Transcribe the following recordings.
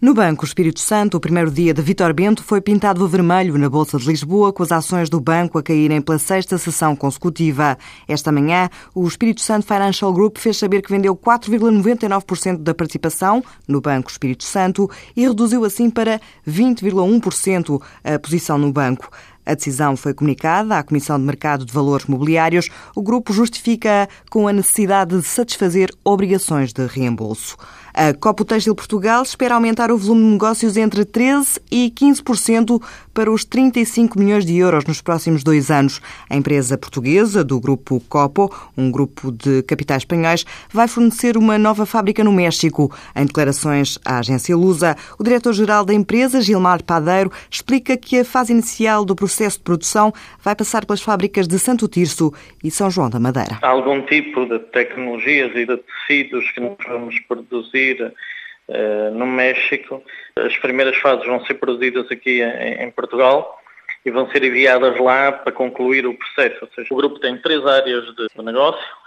No Banco Espírito Santo, o primeiro dia de Vitor Bento foi pintado a vermelho na Bolsa de Lisboa, com as ações do banco a caírem pela sexta sessão consecutiva. Esta manhã, o Espírito Santo Financial Group fez saber que vendeu 4,99% da participação no Banco Espírito Santo e reduziu assim para 20,1% a posição no banco. A decisão foi comunicada à Comissão de Mercado de Valores Mobiliários. O grupo justifica com a necessidade de satisfazer obrigações de reembolso. A Copo Têxtil Portugal espera aumentar o volume de negócios entre 13% e 15% para os 35 milhões de euros nos próximos dois anos. A empresa portuguesa do grupo Copo, um grupo de capitais espanhóis, vai fornecer uma nova fábrica no México. Em declarações à agência Lusa, o diretor-geral da empresa, Gilmar Padeiro, explica que a fase inicial do processo de produção vai passar pelas fábricas de Santo Tirso e São João da Madeira. Há algum tipo de tecnologias e de tecidos que nós vamos produzir uh, no México. As primeiras fases vão ser produzidas aqui em, em, Portugal e vão ser enviadas lá para concluir o processo. Ou seja, o grupo tem três áreas de negócio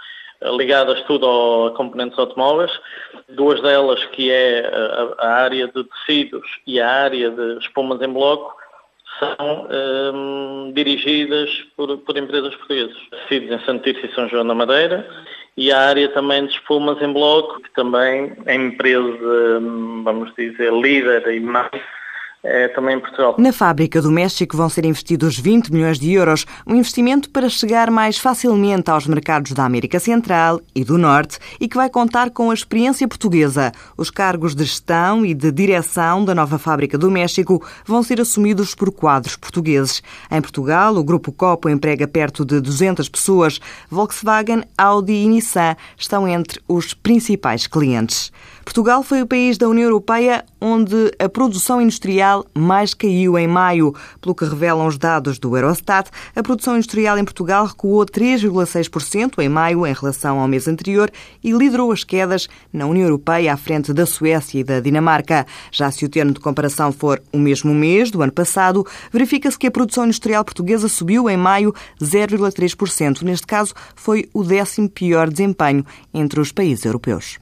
eh, ligadas tudo a componentes automóveis, duas delas que é a, a área de tecidos e a área de espumas em bloco, são um, eh, dirigidas por, por, empresas portuguesas. Tecidos em Santíssimo e São João da Madeira, e a área também de espumas em bloco, que também é empresa, vamos dizer, líder e mais é, também em Portugal. Na fábrica do México vão ser investidos 20 milhões de euros, um investimento para chegar mais facilmente aos mercados da América Central e do Norte e que vai contar com a experiência portuguesa. Os cargos de gestão e de direção da nova fábrica do México vão ser assumidos por quadros portugueses. Em Portugal, o Grupo Copo emprega perto de 200 pessoas. Volkswagen, Audi e Nissan estão entre os principais clientes. Portugal foi o país da União Europeia onde a produção industrial mais caiu em maio. Pelo que revelam os dados do Eurostat, a produção industrial em Portugal recuou 3,6% em maio em relação ao mês anterior e liderou as quedas na União Europeia à frente da Suécia e da Dinamarca. Já se o termo de comparação for o mesmo mês do ano passado, verifica-se que a produção industrial portuguesa subiu em maio 0,3%. Neste caso, foi o décimo pior desempenho entre os países europeus.